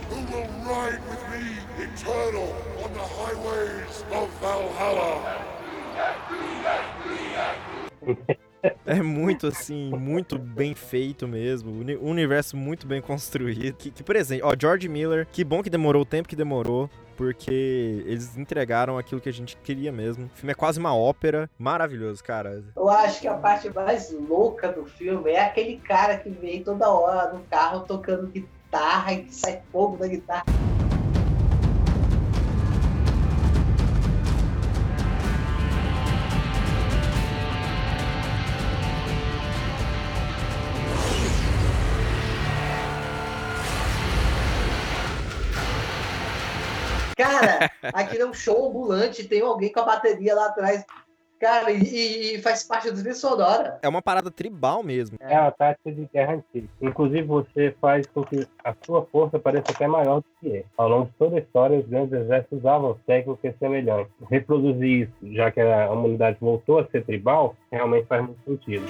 É muito assim, muito bem feito mesmo. Um universo muito bem construído. Que, que exemplo, ó, George Miller, que bom que demorou o tempo que demorou. Porque eles entregaram aquilo que a gente queria mesmo. O filme é quase uma ópera. Maravilhoso, cara. Eu acho que a parte mais louca do filme é aquele cara que vem toda hora no carro tocando guitarra e sai fogo da guitarra. Cara, aqui é um show ambulante, tem alguém com a bateria lá atrás. Cara, e, e, faz parte do trilha sonora. É uma parada tribal mesmo. É a tática de guerra antiga. Inclusive, você faz com que a sua força pareça até maior do que é. Ao longo de toda a história, os grandes exércitos usavam técnicas semelhantes. Reproduzir isso, já que a humanidade voltou a ser tribal, realmente faz muito sentido.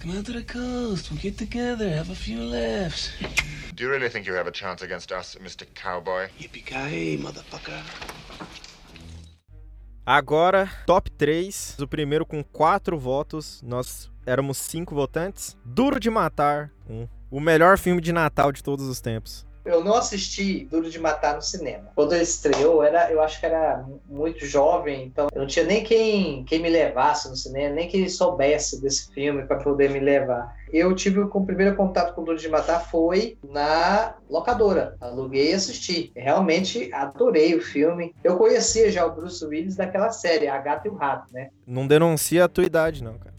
Come out to the coast, we'll get together, have a few laughs. Do you really think you have a chance against us, Mr. Cowboy? Yippee-ki-yay, motherfucker. Agora, top 3. O primeiro com 4 votos. Nós éramos 5 votantes. Duro de Matar. Um. O melhor filme de Natal de todos os tempos. Eu não assisti Duro de Matar no cinema. Quando ele estreou, era, eu acho que era muito jovem, então eu não tinha nem quem, quem me levasse no cinema, nem quem soubesse desse filme para poder me levar. Eu tive o primeiro contato com Duro de Matar foi na locadora. Aluguei e assisti. Realmente adorei o filme. Eu conhecia já o Bruce Willis daquela série, A Gata e o Rato, né? Não denuncia a tua idade, não, cara.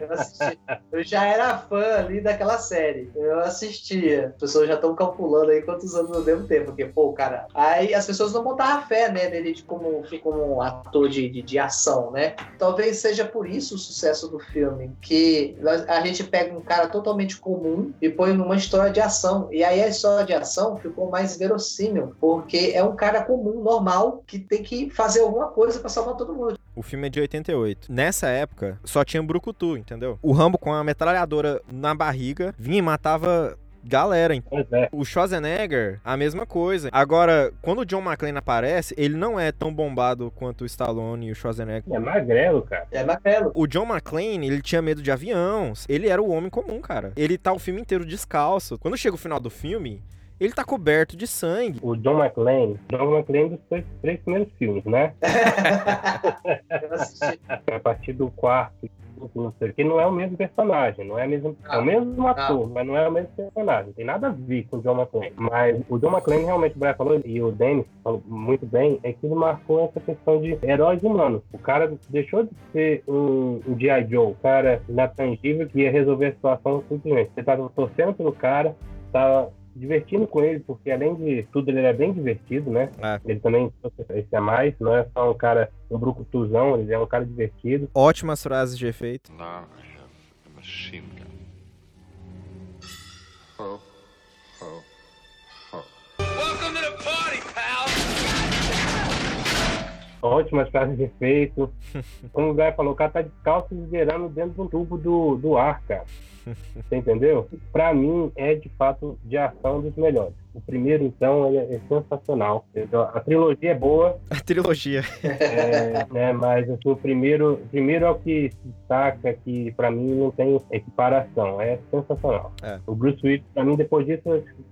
eu, assisti. eu já era fã ali daquela série. Eu assistia. As pessoas já estão calculando aí quantos anos eu devo ter, porque, pô, cara. Aí as pessoas não botavam fé, né, dele de como, como um ator de, de, de ação, né? Talvez seja por isso o sucesso do filme, que a gente pega um cara totalmente comum e põe numa história de ação. E aí a história de ação ficou mais verossímil, porque é um cara comum, normal, que tem que fazer alguma coisa para salvar todo mundo. O filme é de 88. Nessa época, só tinha Brucutu, entendeu? O Rambo com a metralhadora na barriga vinha e matava galera. Pois é. O Schwarzenegger, a mesma coisa. Agora, quando o John McClane aparece, ele não é tão bombado quanto o Stallone e o Schwarzenegger. É magrelo, cara. É magrelo. O John McClane, ele tinha medo de avião. Ele era o homem comum, cara. Ele tá o filme inteiro descalço. Quando chega o final do filme, ele tá coberto de sangue. O John McClane, John McClane dos três, três primeiros filmes, né? A partir do quarto, que, não é o mesmo personagem, não é, mesmo, é o mesmo ator, mas não é o mesmo personagem. Tem nada a ver com o John McClane. Mas o John McClane, realmente, o Brian falou, e o Dennis falou muito bem, é que ele marcou essa questão de heróis humanos. O cara deixou de ser um, um G.I. Joe, o cara inatangível que ia resolver a situação simplesmente. Você tava torcendo pelo cara, tava divertindo com ele, porque além de tudo ele é bem divertido, né? É. Ele também esse a mais, não é só um cara, um brucutuzão, ele é um cara divertido. Ótimas frases de efeito. Now I have a machine gun. Ho, ho, ho. Welcome to the party, pal! Ótimas frases de efeito. Como o Guy falou, o cara tá descalço e liderando dentro de um tubo do, do ar, cara. Você entendeu? Pra mim, é de fato de ação dos melhores. O primeiro, então, ele é, é sensacional. Então, A trilogia é boa, A trilogia. é, né, mas assim, o primeiro, o primeiro é o que se destaca, que pra mim não tem equiparação. É sensacional. É. O Bruce Willis, pra mim, depois disso,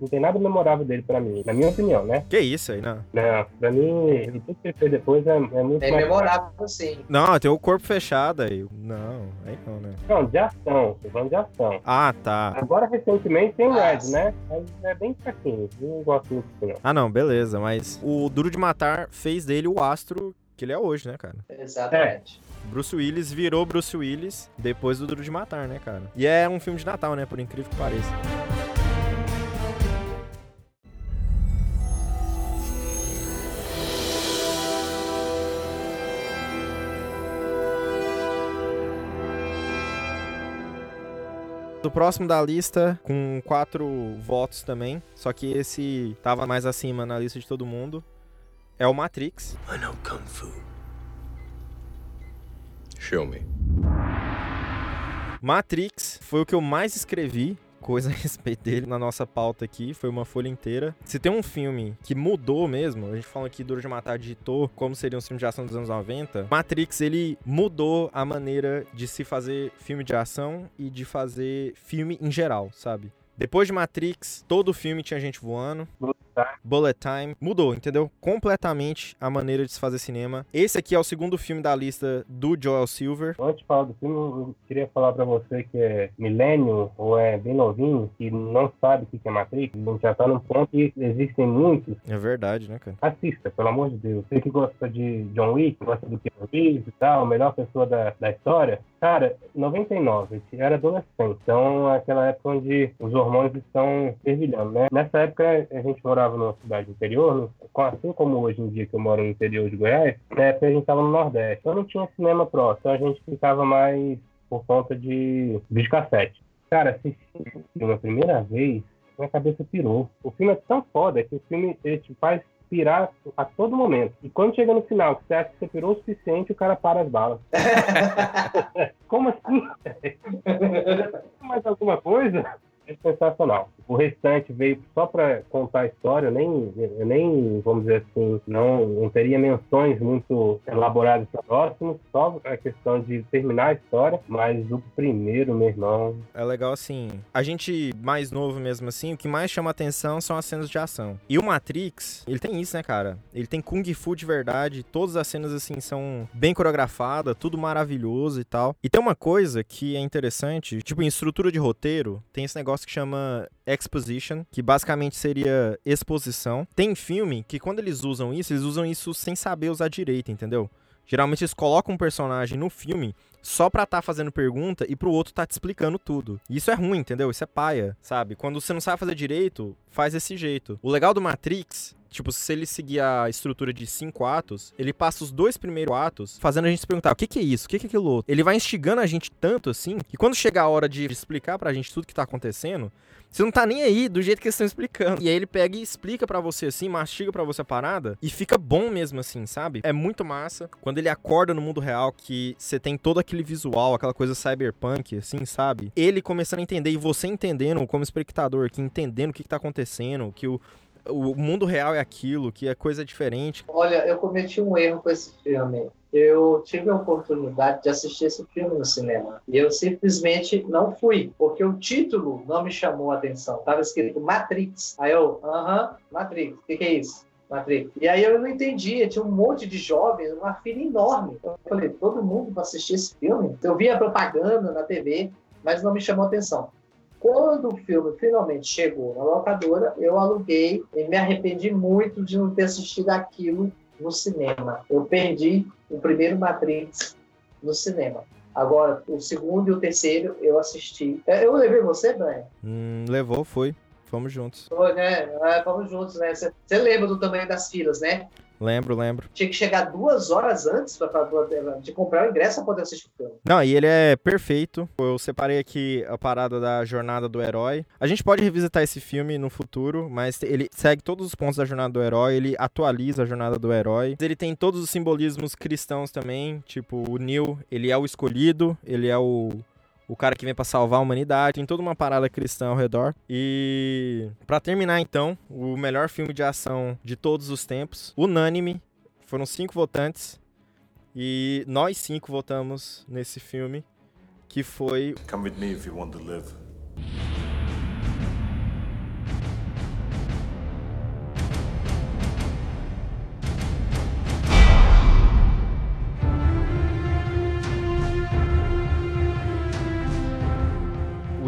não tem nada memorável dele pra mim, na minha opinião, né? Que isso aí, não. Não, pra mim, ele tudo que ele fez depois é, é muito É mais memorável, sim. Não, tem o corpo fechado aí. Não, aí não, né? Não, de ação, tô falando de ação. Ah, tá. Agora, recentemente, tem o Ah, Red, sim. né? Mas é bem fraquinho, não gosto muito não. Ah, não, beleza. Mas o Duro de Matar fez dele o astro que ele é hoje, né, cara? Exatamente. Bruce Willis virou Bruce Willis depois do Duro de Matar, né, cara? E é um filme de Natal, né? Por incrível que pareça. O próximo da lista, com quatro votos também, só que esse tava mais acima na lista de todo mundo, é o Matrix. I know Kung Fu. Show me. Matrix foi o que eu mais escrevi, coisa a respeito dele na nossa pauta aqui, foi uma folha inteira. Se tem um filme que mudou mesmo, a gente fala aqui Duro de Matar digitou como seria um filme de ação dos anos 90, Matrix ele mudou a maneira de se fazer filme de ação e de fazer filme em geral, sabe? Depois de Matrix, todo filme tinha gente voando. Bullet Time. Mudou, entendeu? Completamente a maneira de se fazer cinema. Esse aqui é o segundo filme da lista do Joel Silver. Antes de falar do filme, eu queria falar pra você que é milênio ou é bem novinho, que não sabe o que é Matrix, a gente já tá num ponto que existem muitos. É verdade, né, cara? Assista, pelo amor de Deus. Você que gosta de John Wick, gosta do Keanu Reeves e tal, melhor pessoa da, da história. Cara, 99, eu era adolescente. Então, é aquela época onde os hormônios estão fervilhando, né? Nessa época, a gente morava numa cidade interior, com- assim como hoje em dia que eu moro no interior de Goiás, na época a gente estava no Nordeste. Então, não tinha cinema próximo. Então, a gente ficava mais por conta de videocassete. Cara, assisti o filme a primeira vez, minha cabeça pirou. O filme é tão foda que o filme ele te faz pirar a todo momento. E quando chega no final, que você acha que você pirou o suficiente, o cara para as balas. Como assim? Mais alguma coisa? É sensacional. O restante veio só para contar a história, nem, nem, vamos dizer assim, não, não teria menções muito elaboradas para próximos, só a questão de terminar a história, mas o primeiro, meu irmão, É legal assim. A gente mais novo mesmo assim, o que mais chama atenção são as cenas de ação. E o Matrix, ele tem isso, né, cara? Ele tem kung fu de verdade, todas as cenas assim são bem coreografadas, tudo maravilhoso e tal. E tem uma coisa que é interessante, tipo em estrutura de roteiro, tem esse negócio que chama exposition, que basicamente seria exposição. Tem filme que quando eles usam isso, eles usam isso sem saber usar direito, entendeu? Geralmente eles colocam um personagem no filme só pra tá fazendo pergunta e pro outro tá te explicando tudo. E isso é ruim, entendeu? Isso é paia, sabe? Quando você não sabe fazer direito, faz desse jeito. O legal do Matrix, tipo, se ele seguir a estrutura de cinco atos, ele passa os dois primeiros atos fazendo a gente se perguntar: o que, que é isso? O que, que é aquilo outro? Ele vai instigando a gente tanto assim que quando chegar a hora de explicar pra gente tudo que tá acontecendo, você não tá nem aí do jeito que eles estão explicando. E aí ele pega e explica pra você assim, mastiga pra você a parada e fica bom mesmo assim, sabe? É muito massa quando ele acorda no mundo real que você tem todo aquele visual, aquela coisa cyberpunk, assim, sabe? Ele começando a entender e você entendendo, como espectador aqui, entendendo o que, que tá acontecendo, que o, o mundo real é aquilo, que é coisa diferente. Olha, eu cometi um erro com esse filme. Eu tive a oportunidade de assistir esse filme no cinema. E eu simplesmente não fui, porque o título não me chamou a atenção. Tava escrito Matrix. Aí eu, aham, Matrix, o que, que é isso? Matrix. E aí eu não entendia, tinha um monte de jovens, uma fila enorme. Eu falei, todo mundo vai assistir esse filme? Eu via propaganda na TV, mas não me chamou a atenção. Quando o filme finalmente chegou na locadora, eu aluguei e me arrependi muito de não ter assistido aquilo no cinema. Eu perdi o primeiro Matrix no cinema. Agora, o segundo e o terceiro eu assisti. É, eu levei você, Brian? Hum, levou, foi. Fomos juntos. Foi, né? É, fomos juntos, né? Você lembra do tamanho das filas, né? Lembro, lembro. Tinha que chegar duas horas antes pra, pra, pra, de comprar o ingresso pra poder assistir o filme. Não, e ele é perfeito. Eu separei aqui a parada da jornada do herói. A gente pode revisitar esse filme no futuro, mas ele segue todos os pontos da jornada do herói, ele atualiza a jornada do herói. Ele tem todos os simbolismos cristãos também, tipo, o Neil, ele é o escolhido, ele é o o cara que vem para salvar a humanidade, tem toda uma parada cristã ao redor. E para terminar então, o melhor filme de ação de todos os tempos, unânime, foram cinco votantes e nós cinco votamos nesse filme, que foi Come with me if you want to live.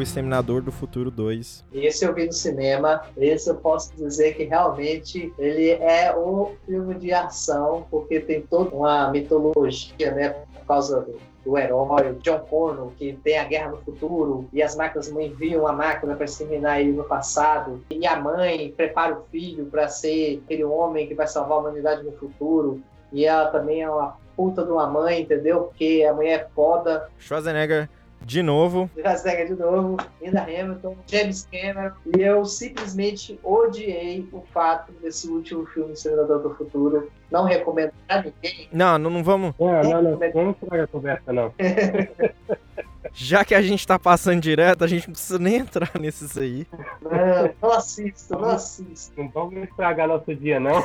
O Exterminador do Futuro 2. Esse eu vi no cinema, esse eu posso dizer que realmente ele é o filme de ação, porque tem toda uma mitologia, né, por causa do, do herói, John Connor, que tem a guerra no futuro, e as máquinas enviam a máquina para exterminar ele no passado, e a mãe prepara o filho para ser aquele homem que vai salvar a humanidade no futuro, e ela também é uma puta de uma mãe, entendeu? Porque a mulher é foda. Schwarzenegger de novo. Schwarzenegger de novo, Linda Hamilton, James Cameron. E eu simplesmente odiei o fato desse último filme Senador do Futuro. Não recomendo pra ninguém. Não, não, não vamos. Não, não, não. Vamos estragar a conversa, não. Já que a gente tá passando direto, a gente não precisa nem entrar nesses aí. Não, não assisto, não assisto. Não vamos estragar nosso dia, não.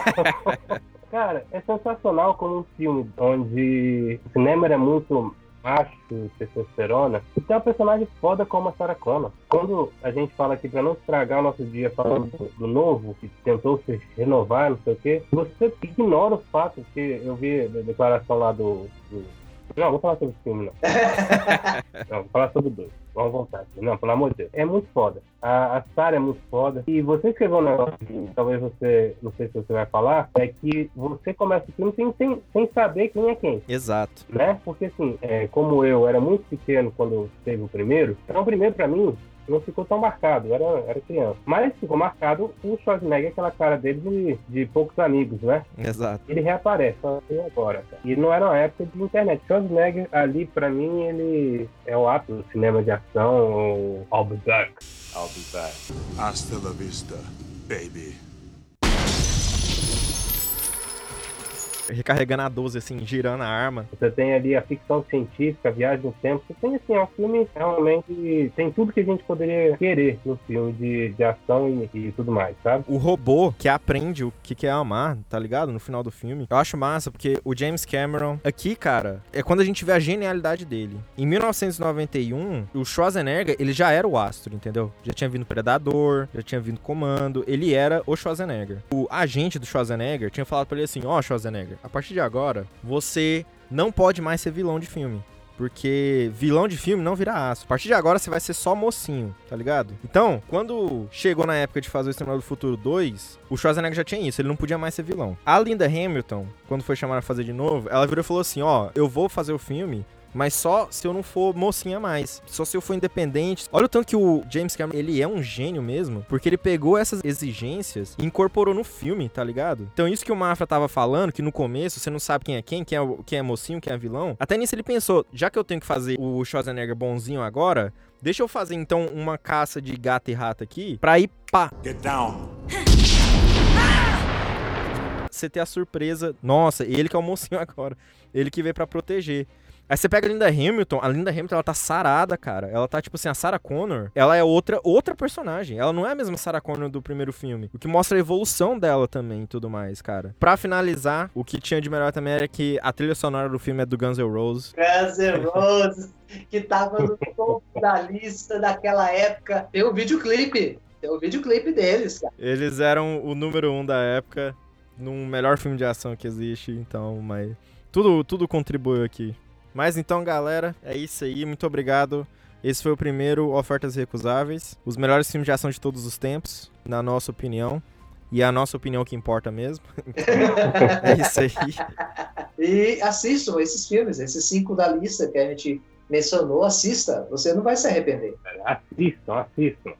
Cara, é sensacional como um filme onde o cinema era muito macho, testosterona, e tem uma personagem foda como a Sarah Connor. Quando a gente fala aqui pra não estragar o nosso dia falando do, do novo, que tentou se renovar, não sei o quê, você ignora o fato que eu vi a declaração lá do. do... Não, vou falar sobre o filme, não. não, vou falar sobre dois. Vamos voltar aqui. Não, pelo amor de Deus. É muito foda. A, a Sarah é muito foda. E você escreveu um negócio que talvez você, não sei se você vai falar, é que você começa o filme sem, sem, sem saber quem é quem. Exato. Né? Porque assim, é, como eu era muito pequeno quando teve o primeiro, então o primeiro pra mim não ficou tão marcado, era, era criança. Mas ficou marcado o Schwarzenegger, aquela cara dele de, de poucos amigos, né? Exato. Ele reaparece, só que agora. Cara. E não era uma época de internet. Schwarzenegger, ali, pra mim, ele é o ato do cinema de ação, ou I'll be back. I'll be back. Hasta la vista, baby. Recarregando a 12, assim, girando a arma. Você tem ali a ficção científica, a viagem no tempo. Você tem, assim, é um filme realmente. Tem tudo que a gente poderia querer no filme de, de ação e, e tudo mais, sabe? O robô que aprende o que, que é amar, tá ligado? No final do filme. Eu acho massa, porque o James Cameron, aqui, cara, é quando a gente vê a genialidade dele. Em 1991, o Schwarzenegger, ele já era o astro, entendeu? Já tinha vindo Predador, já tinha vindo Comando. Ele era o Schwarzenegger. O agente do Schwarzenegger tinha falado pra ele assim: Ó, oh, Schwarzenegger a partir de agora, você não pode mais ser vilão de filme. Porque vilão de filme não vira aço. A partir de agora você vai ser só mocinho, tá ligado? Então, quando chegou na época de fazer o Exterminador do Futuro 2, o Schwarzenegger já tinha isso, ele não podia mais ser vilão. A Linda Hamilton, quando foi chamada a fazer de novo, ela virou e falou assim: Ó, eu vou fazer o filme, mas só se eu não for mocinha mais. Só se eu for independente. Olha o tanto que o James Cameron, ele é um gênio mesmo, porque ele pegou essas exigências e incorporou no filme, tá ligado? Então isso que o Mafra tava falando, que no começo você não sabe quem é quem, quem é, quem é mocinho, quem é vilão. Até nisso ele pensou, já que eu tenho que fazer o Schwarzenegger bonzinho agora, deixa eu fazer então uma caça de gato e rato aqui, pra ir pá. Get down. Você ter a surpresa, nossa, ele que é o mocinho agora, ele que veio para proteger. Aí você pega a Linda Hamilton, a Linda Hamilton, ela tá sarada, cara. Ela tá, tipo assim, a Sarah Connor, ela é outra, outra personagem. Ela não é a mesma Sarah Connor do primeiro filme. O que mostra a evolução dela também e tudo mais, cara. Pra finalizar, o que tinha de melhor também era que a trilha sonora do filme é do Guns N' Roses. Guns N' Roses, que tava no topo da lista daquela época. Tem o um videoclipe. Tem o um videoclipe deles, cara. Eles eram o número um da época, num melhor filme de ação que existe, então, mas. Tudo, tudo contribuiu aqui. Mas então, galera, é isso aí. Muito obrigado. Esse foi o primeiro Ofertas Recusáveis. Os melhores filmes de ação de todos os tempos, na nossa opinião. E é a nossa opinião que importa mesmo. Então, é isso aí. E assistam esses filmes, esses cinco da lista que a gente mencionou, assista. Você não vai se arrepender. Assistam, assistam.